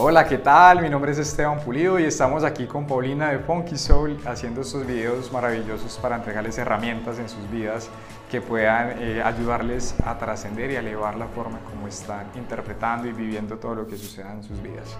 Hola, ¿qué tal? Mi nombre es Esteban Pulido y estamos aquí con Paulina de Funky Soul haciendo estos videos maravillosos para entregarles herramientas en sus vidas que puedan eh, ayudarles a trascender y a elevar la forma como están interpretando y viviendo todo lo que suceda en sus vidas.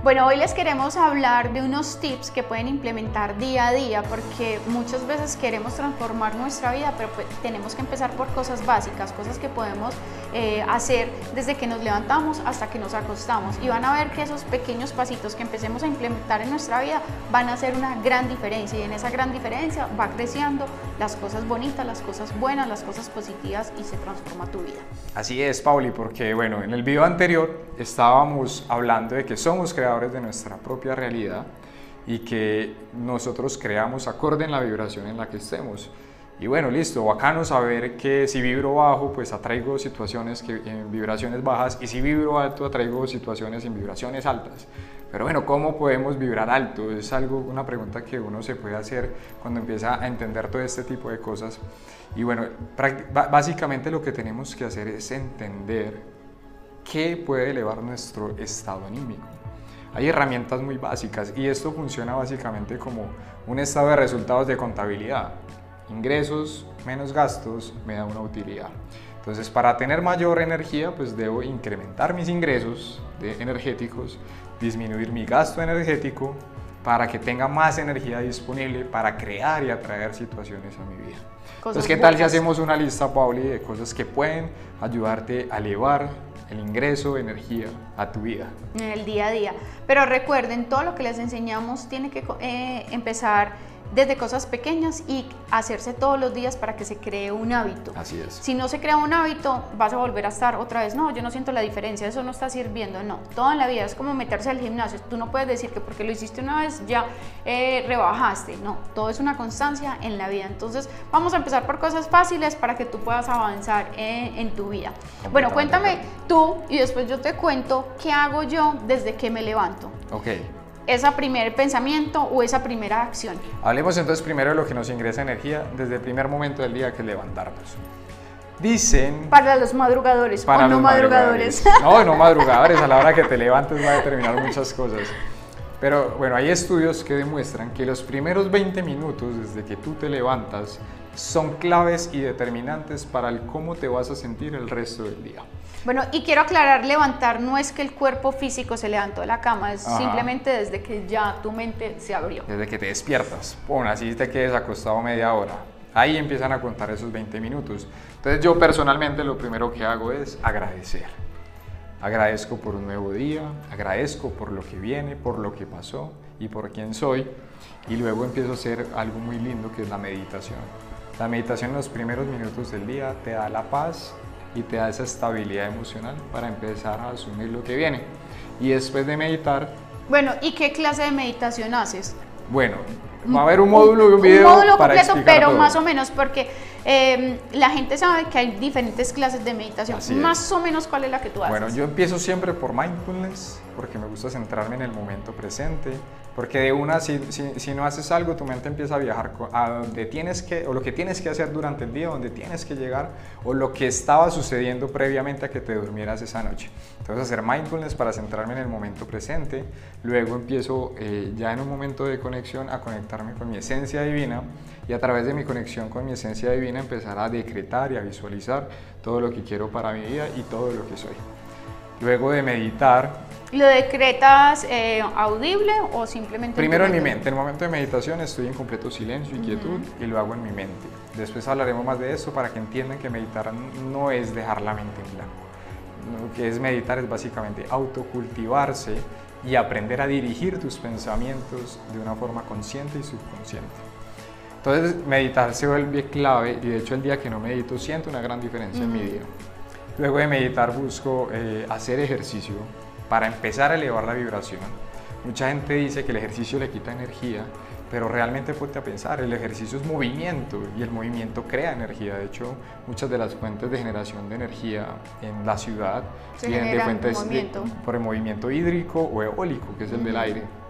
Bueno, hoy les queremos hablar de unos tips que pueden implementar día a día porque muchas veces queremos transformar nuestra vida, pero pues tenemos que empezar por cosas básicas, cosas que podemos eh, hacer desde que nos levantamos hasta que nos acostamos. Y van a ver que esos pequeños pasitos que empecemos a implementar en nuestra vida van a hacer una gran diferencia y en esa gran diferencia va creciendo las cosas bonitas, las cosas buenas, las cosas positivas y se transforma tu vida. Así es, Pauli, porque bueno, en el video anterior estábamos hablando de que somos creadores de nuestra propia realidad y que nosotros creamos acorde en la vibración en la que estemos. Y bueno, listo, bacano saber que si vibro bajo, pues atraigo situaciones que, en vibraciones bajas y si vibro alto, atraigo situaciones en vibraciones altas. Pero bueno, ¿cómo podemos vibrar alto? Es algo, una pregunta que uno se puede hacer cuando empieza a entender todo este tipo de cosas. Y bueno, básicamente lo que tenemos que hacer es entender qué puede elevar nuestro estado anímico. Hay herramientas muy básicas y esto funciona básicamente como un estado de resultados de contabilidad. Ingresos menos gastos me da una utilidad. Entonces, para tener mayor energía, pues debo incrementar mis ingresos de energéticos, disminuir mi gasto energético para que tenga más energía disponible para crear y atraer situaciones a mi vida. Entonces, ¿qué tal si hacemos una lista, Pauli, de cosas que pueden ayudarte a elevar el ingreso de energía a tu vida. En el día a día. Pero recuerden, todo lo que les enseñamos tiene que eh, empezar desde cosas pequeñas y hacerse todos los días para que se cree un hábito. Así es. Si no se crea un hábito, vas a volver a estar otra vez, no, yo no siento la diferencia, eso no está sirviendo, no. Todo en la vida es como meterse al gimnasio. Tú no puedes decir que porque lo hiciste una vez ya eh, rebajaste, no. Todo es una constancia en la vida. Entonces, vamos a empezar por cosas fáciles para que tú puedas avanzar en, en tu vida. Bueno, cuéntame tú y después yo te cuento qué hago yo desde que me levanto. Ok ese primer pensamiento o esa primera acción. Hablemos entonces primero de lo que nos ingresa energía desde el primer momento del día que levantarnos. Dicen... Para los madrugadores para o no madrugadores. No, no madrugadores, a la hora que te levantes va a determinar muchas cosas. Pero bueno, hay estudios que demuestran que los primeros 20 minutos desde que tú te levantas son claves y determinantes para el cómo te vas a sentir el resto del día. Bueno, y quiero aclarar, levantar no es que el cuerpo físico se levantó de la cama, es simplemente desde que ya tu mente se abrió. Desde que te despiertas, pon así te quedes acostado media hora. Ahí empiezan a contar esos 20 minutos. Entonces yo personalmente lo primero que hago es agradecer. Agradezco por un nuevo día, agradezco por lo que viene, por lo que pasó y por quién soy. Y luego empiezo a hacer algo muy lindo que es la meditación. La meditación en los primeros minutos del día te da la paz y te da esa estabilidad emocional para empezar a asumir lo que viene. Y después de meditar... Bueno, ¿y qué clase de meditación haces? Bueno, va a haber un módulo y un video. Un módulo completo, pero más o menos, porque em, la gente sabe que hay diferentes clases de meditación. más o menos, ¿cuál es la que tú haces? Bueno, yo empiezo siempre por mindfulness, porque me gusta centrarme en el momento presente. Porque de una, si, si, no haces algo, tu mente empieza a viajar a donde tienes que, o lo que tienes que hacer durante el día, donde tienes que llegar, o lo que estaba sucediendo previamente a que te durmieras esa noche. Entonces, hacer mindfulness para centrarme en el momento presente. Luego empiezo eh, ya en un momento de conexión a conectarme con mi esencia divina y a través de mi conexión con mi esencia divina empezar a decretar y a visualizar todo lo que quiero para mi vida y todo lo que soy. Luego de meditar, ¿Lo decretas eh, audible o simplemente? Primero en, mi mente. En el momento de meditación estoy en completo silencio y quietud y lo hago en mi mente. Después hablaremos más de eso para que entiendan que meditar no es dejar la mente en blanco. Lo que es meditar es básicamente autocultivarse y aprender a dirigir tus pensamientos de una forma consciente y subconsciente. Entonces meditar se vuelve clave y de hecho el día que no medito siento una gran diferencia en mi día. Luego de meditar busco eh, hacer ejercicio para empezar a elevar la vibración. Mucha gente dice que el ejercicio le quita energía, pero realmente ponte a pensar, el ejercicio es movimiento y el movimiento crea energía. De hecho, muchas de las fuentes de generación de energía en la ciudad vienen de fuentes por el movimiento hídrico o eólico, que es el del aire.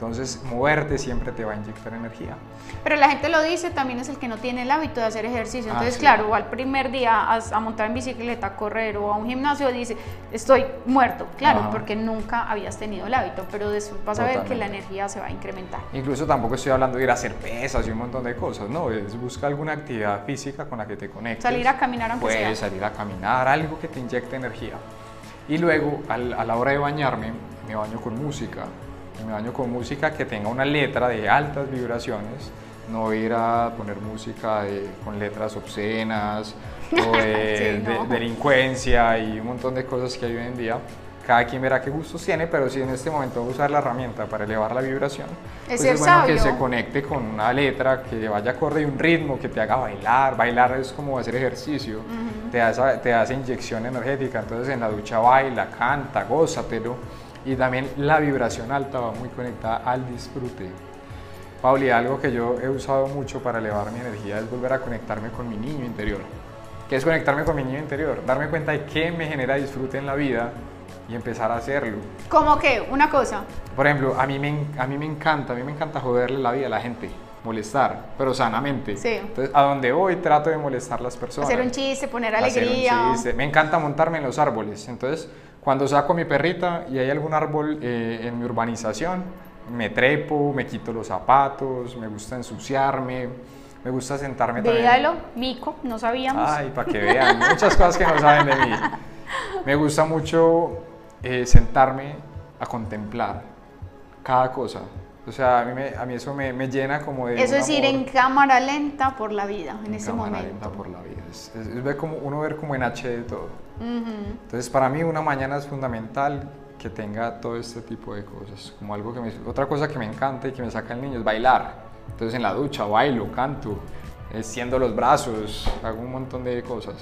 Entonces, moverte siempre te va a inyectar energía. Pero la gente lo dice, también es el que no tiene el hábito de hacer ejercicio. Ah, Entonces, sí. claro, o al primer día a, a montar en bicicleta, a correr o a un gimnasio, dice, estoy muerto. Claro, Ajá. porque nunca habías tenido el hábito, pero después vas a ver que la Totalmente. energía se va a incrementar. Incluso tampoco estoy hablando de ir a hacer pesas y un montón de cosas, no, es busca alguna actividad física con la que te conectes. Salir a caminar aunque Puedes sea. salir a caminar, algo que te inyecte energía. Y luego, al- a la hora de bañarme, me baño con música. Me baño con música que tenga una letra de altas vibraciones. No ir a poner música de- con letras obscenas o de, Sí, no. de- delincuencia y un montón de cosas que hay hoy en día. Cada quien verá qué gustos tiene, pero si en este momento usar la herramienta para elevar la vibración, Es pues es bueno que sabio. se conecte con una letra que vaya acorde y un ritmo que te haga bailar. Bailar es como hacer ejercicio, te, da esa, te da esa inyección energética. Entonces en la ducha baila, canta, gózatelo. Y también la vibración alta va muy conectada al disfrute. Pauli, algo que yo he usado mucho para elevar mi energía es volver a conectarme con mi niño interior. ¿Qué es conectarme con mi niño interior? Darme cuenta de qué me genera disfrute en la vida y empezar a hacerlo. Como que, una cosa, Por ejemplo, a mí, me, a mí me encanta, a mí me encanta joderle la vida a la gente, molestar, pero sanamente. Sí. Entonces, a donde voy trato de molestar a las personas. hacer un chiste, poner Hacer un alegría. chiste. Me encanta montarme en los árboles. Entonces, cuando saco a mi perrita y hay algún árbol eh, en mi urbanización, me trepo, me quito los zapatos, me gusta ensuciarme, me gusta sentarme también. Véalo, Mico, no sabíamos. Ay, para que vean, muchas cosas que no saben de mí. Me gusta mucho eh, sentarme a contemplar cada cosa. O sea, a mí, me- a mí eso me, me llena como de... Eso es ir en cámara lenta por la vida, en ese cámara momento. lenta por la vida. Es, es- es ver como, uno ver como en HD todo. Ujú. Entonces, para mí una mañana es fundamental que tenga todo este tipo de cosas. Como algo que me, otra cosa que me encanta y que me saca el niño es bailar. Entonces, en la ducha bailo, canto, extiendo los brazos, hago un montón de cosas.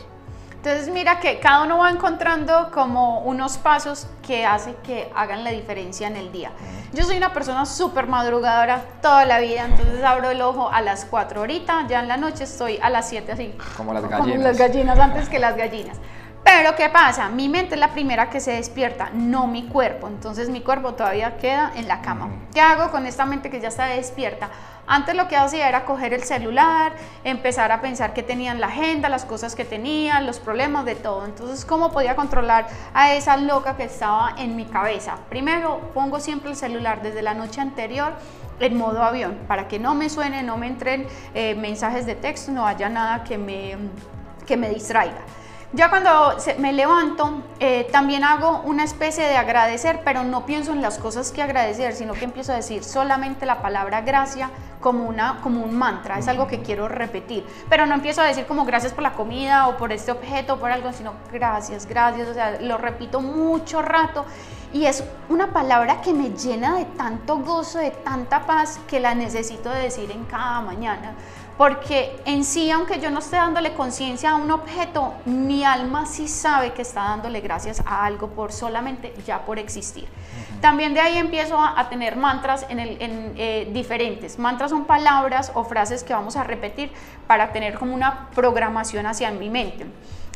Entonces mira que cada uno va encontrando como unos pasos que hace que hagan la diferencia en el día. Yo soy una persona súper madrugadora toda la vida, entonces abro el ojo a las 4 ahorita, ya en la noche estoy a las 7 así. Como las Como gallinas. las gallinas antes que las gallinas. Pero ¿qué pasa? Mi mente es la primera que se despierta, no mi cuerpo. Entonces mi cuerpo todavía queda en la cama. ¿Qué hago con esta mente que ya está despierta? Antes lo que hacía era coger el celular, empezar a pensar qué tenía en la agenda, las cosas que tenía, los problemas de todo. Entonces, ¿cómo podía controlar a esa loca que estaba en mi cabeza? Primero, pongo siempre el celular desde la noche anterior en modo avión, para que no me suene, no me entren eh, mensajes de texto, no haya nada que me, que me distraiga. Ya cuando me levanto, eh, también hago una especie de agradecer, pero no pienso en las cosas que agradecer, sino que empiezo a decir solamente la palabra gracia como, una, como un mantra, es algo que quiero repetir, pero no empiezo a decir como gracias por la comida o por este objeto o por algo, sino gracias, gracias, o sea, lo repito mucho rato y es una palabra que me llena de tanto gozo, de tanta paz, que la necesito de decir en cada mañana. Porque en sí, aunque yo no esté dándole conciencia a un objeto, mi alma sí sabe que está dándole gracias a algo por solamente ya por existir. También de ahí empiezo a, a tener mantras en el- en, eh, diferentes. Mantras son palabras o frases que vamos a repetir para tener como una programación hacia mi mente.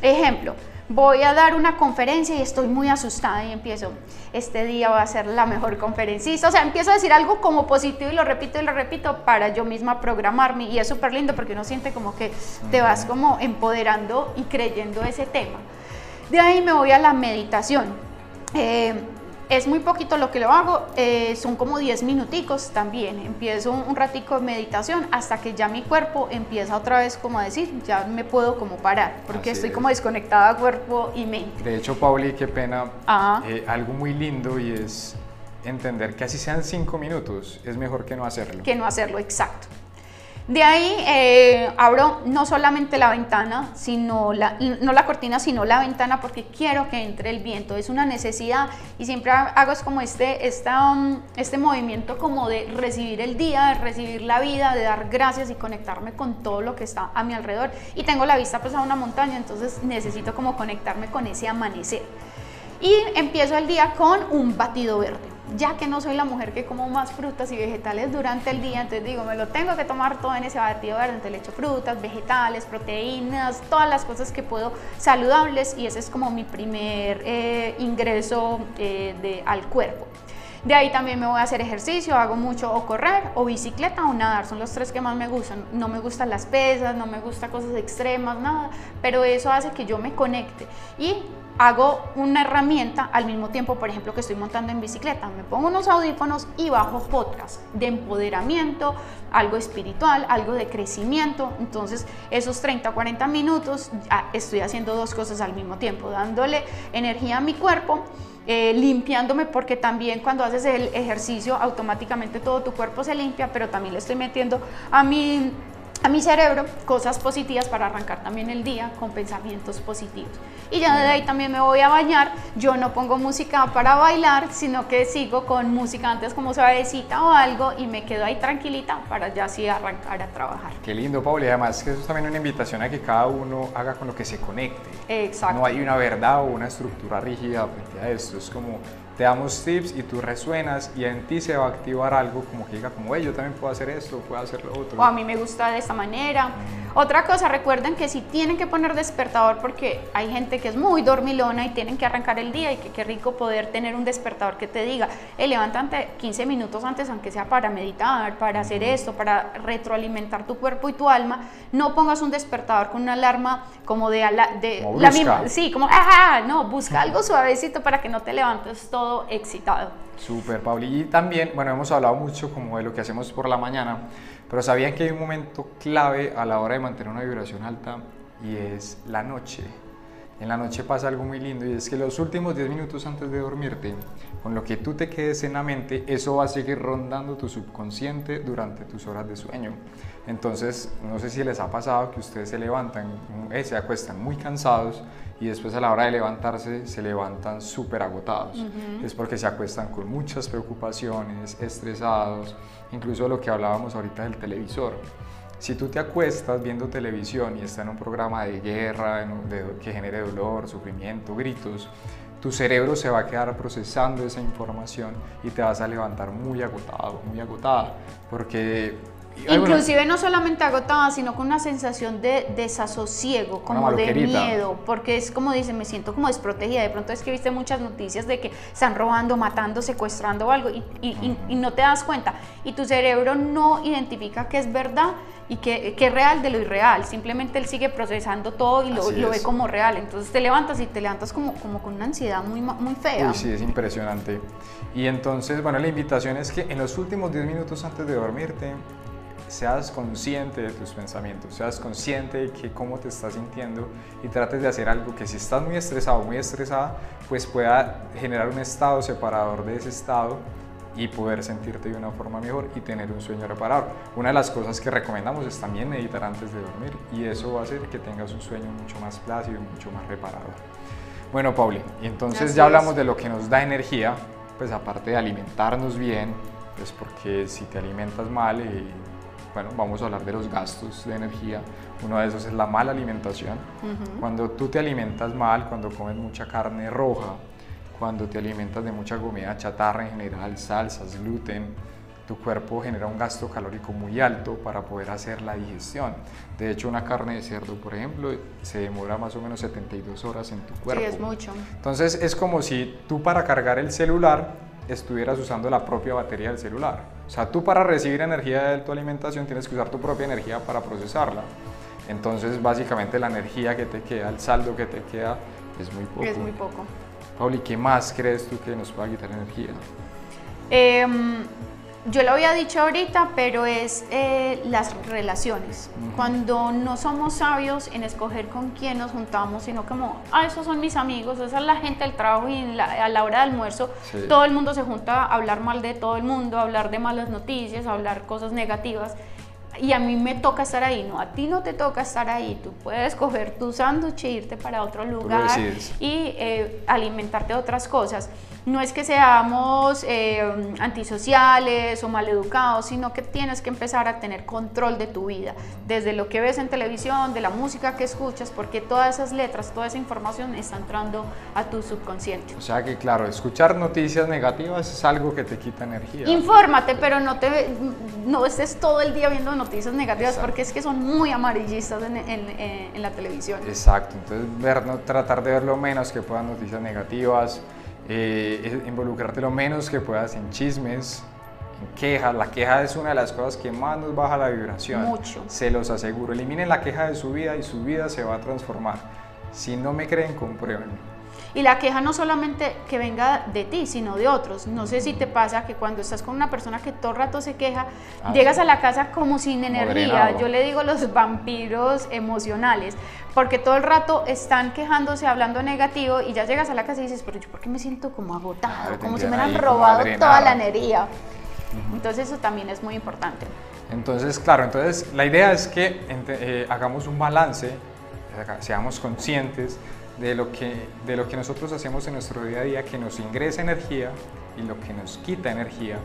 Ejemplo, voy a dar una conferencia y estoy muy asustada y empiezo, este día va a ser la mejor conferencista. O sea, empiezo a decir algo como positivo y lo repito y lo repito para yo misma programarme. Y es súper lindo porque uno siente como que te vas como empoderando y creyendo ese tema. De ahí me voy a la meditación. Eh, es muy poquito lo que lo hago, eh, son como 10 minuticos también. Empiezo un, un ratico de meditación hasta que ya mi cuerpo empieza otra vez como a decir, ya me puedo como parar, porque Así estoy es. como desconectada cuerpo y mente. De hecho, Pauli, qué pena, eh, algo muy lindo y es entender que así sean cinco minutos, es mejor que no hacerlo. que no hacerlo exacto. De ahí eh, abro no solamente la ventana, sino la, no la cortina, sino la ventana porque quiero que entre el viento. Es una necesidad y siempre hago es como este, esta, um, este movimiento como de recibir el día, de recibir la vida, de dar gracias y conectarme con todo lo que está a mi alrededor. Y tengo la vista pues a una montaña, entonces necesito como conectarme con ese amanecer. Y empiezo el día con un batido verde. Ya que no soy la mujer que como más frutas y vegetales durante el día, entonces digo, me lo tengo que tomar todo en ese batido verde. Entonces le echo frutas, vegetales, proteínas, todas las cosas que puedo saludables y ese es como mi primer eh, ingreso eh, al cuerpo. De ahí también me voy a hacer ejercicio, hago mucho o correr o bicicleta o nadar, son los tres que más me gustan. No me gustan las pesas, no me gustan cosas extremas, nada, pero eso hace que yo me conecte. Y hago una herramienta al mismo tiempo, por ejemplo, que estoy montando en bicicleta. Me pongo unos audífonos y bajo podcast de empoderamiento, algo espiritual, algo de crecimiento. Entonces, esos 30 o 40 minutos estoy haciendo dos cosas al mismo tiempo, dándole energía a mi cuerpo. Eh, limpiándome porque también cuando haces el ejercicio automáticamente todo tu cuerpo se limpia, pero también le estoy metiendo a mi a mi cerebro cosas positivas para arrancar también el día con pensamientos positivos. Y ya de ahí también me voy a bañar. Yo no pongo música para bailar, sino que sigo con música antes como suavecita o algo y me quedo ahí tranquilita para ya así arrancar a trabajar. Qué lindo, Paul. Y además que eso es también una invitación a que cada uno haga con lo que se conecte. Exacto. No hay una verdad o una estructura rígida frente a esto. Es como te damos tips y tú resuenas y en ti se va a activar algo como que diga como, hey, yo también puedo hacer esto, puedo hacer lo otro. O a mí me gusta de esta manera. Mm. Otra cosa, recuerden que si tienen que poner despertador porque hay gente que es muy dormilona y tienen que arrancar el día y que qué rico poder tener un despertador que te diga, hey, levántate 15 minutos antes aunque sea para meditar, para hacer esto, para retroalimentar tu cuerpo y tu alma, no pongas un despertador con una alarma como de, de la misma, sí, como, ajá, no, busca algo suavecito para que no te levantes todo excitado. Súper, Pauli. Y también, bueno, hemos hablado mucho como de lo que hacemos por la mañana, pero ¿sabían que hay un momento clave a la hora de mantener una vibración alta y es la noche? En la noche pasa algo muy lindo y es que los últimos 10 minutos antes de dormirte, con lo que tú te quedes en la mente, eso va a seguir rondando tu subconsciente durante tus horas de sueño. Entonces, no sé si les ha pasado que ustedes se levantan, eh, se acuestan muy cansados y después a la hora de levantarse se levantan súper agotados. Es porque se acuestan con muchas preocupaciones, estresados, incluso lo que hablábamos ahorita del televisor. Si tú te acuestas viendo televisión y está en un programa de guerra que genere dolor, sufrimiento, gritos, tu cerebro se va a quedar procesando esa información y te vas a levantar muy agotado, muy agotada, porque Inclusive no solamente agotada, sino con una sensación de desasosiego, como de miedo, porque es como dice, me siento como desprotegida. De pronto es que viste muchas noticias de que están robando, matando, secuestrando algo y, y, no te das cuenta. Y tu cerebro no identifica que es verdad y que, que, es real de lo irreal. Simplemente él sigue procesando todo y lo, lo, ve como real. Entonces te levantas y te levantas como, como con una ansiedad muy, muy fea. Uy, sí, es impresionante. Y entonces, bueno, la invitación es que en los últimos 10 minutos antes de dormirte, seas consciente de tus pensamientos, seas consciente de que cómo te estás sintiendo y trates de hacer algo que si estás muy estresado, muy estresada, pues pueda generar un estado separador de ese estado y poder sentirte de una forma mejor y tener un sueño reparado. Una de las cosas que recomendamos es también meditar antes de dormir y eso va a hacer que tengas un sueño mucho más plácido y mucho más reparador. Bueno, Pauli, entonces ya hablamos de lo que nos da energía, pues aparte de alimentarnos bien, pues porque si te alimentas mal eh, bueno, vamos a hablar de los gastos de energía. Uno de esos es la mala alimentación. Cuando tú te alimentas mal, cuando comes mucha carne roja, cuando te alimentas de mucha comida chatarra en general, salsas, gluten, tu cuerpo genera un gasto calórico muy alto para poder hacer la digestión. De hecho, una carne de cerdo, por ejemplo, se demora más o menos 72 horas en tu cuerpo. Sí, es mucho. Entonces, es como si tú para cargar el celular estuvieras usando la propia batería del celular. O sea, tú para recibir energía de tu alimentación tienes que usar tu propia energía para procesarla. Entonces, básicamente la energía que te queda, el saldo que te queda, es muy poco. Es muy poco. Pauli, ¿qué más crees tú que nos pueda quitar energía? Eh, yo lo había dicho ahorita, pero es eh, las relaciones. Cuando no somos sabios en escoger con quién nos juntamos, sino como, ah, esos son mis amigos, esa es la gente del trabajo y a la hora de almuerzo todo el mundo se junta a hablar mal de todo el mundo, a hablar de malas noticias, a hablar cosas negativas. Y a mí me toca estar ahí, no, a ti no te toca estar ahí, tú puedes coger tu sándwich e irte para otro lugar y eh, alimentarte de otras cosas no es que seamos eh, antisociales o maleducados, sino que tienes que empezar a tener control de tu vida, desde lo que ves en televisión, de la música que escuchas, porque todas esas letras, toda esa información está entrando a tu subconsciente. O sea que claro, escuchar noticias negativas es algo que te quita energía. Infórmate, pero no, te, no estés todo el día viendo noticias negativas porque es que son muy amarillistas en, en, la televisión. Exacto, entonces ver, no, tratar de ver lo menos que puedan noticias negativas eh, involucrarte lo menos que puedas en chismes, en quejas. La queja es una de las cosas que más nos baja la vibración. Mucho. Se los aseguro. Eliminen la queja de su vida y su vida se va a transformar. Si no me creen, compruébenlo. Y la queja no solamente que venga de ti, sino de otros. No sé si te pasa que cuando estás con una persona que todo el rato se queja, Ah, llegas sí. a la casa como sin energía. Yo le digo los vampiros emocionales, porque todo el rato están quejándose, hablando negativo, y ya llegas a la casa y dices, pero yo por qué me siento como agotado, como si me hubieran robado toda la energía. Entonces eso también es muy importante. Entonces, claro, entonces la idea es que eh, hagamos un balance, seamos conscientes de lo, que, de lo que nosotros hacemos en nuestro día a día, que nos ingresa energía y lo que nos quita energía,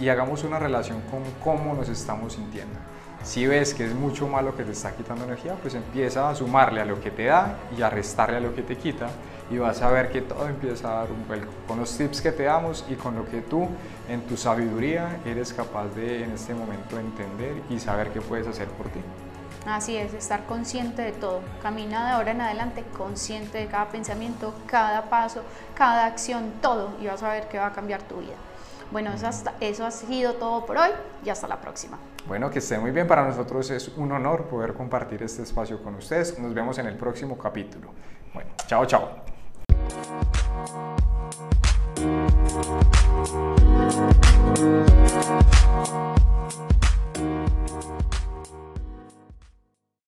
y hagamos una relación con cómo nos estamos sintiendo. Si ves que es mucho malo que te está quitando energía, pues empieza a sumarle a lo que te da y a restarle a lo que te quita y vas a ver que todo empieza a dar un vuelco con los tips que te damos y con lo que tú en tu sabiduría eres capaz de en este momento entender y saber qué puedes hacer por ti. Así es, estar consciente de todo. Camina de ahora en adelante consciente de cada pensamiento, cada paso, cada acción, todo. Y vas a ver que va a cambiar tu vida. Bueno, eso, hasta- eso ha sido todo por hoy y hasta la próxima. Bueno, que esté muy bien. Para nosotros es un honor poder compartir este espacio con ustedes. Nos vemos en el próximo capítulo. Bueno, chao, chao.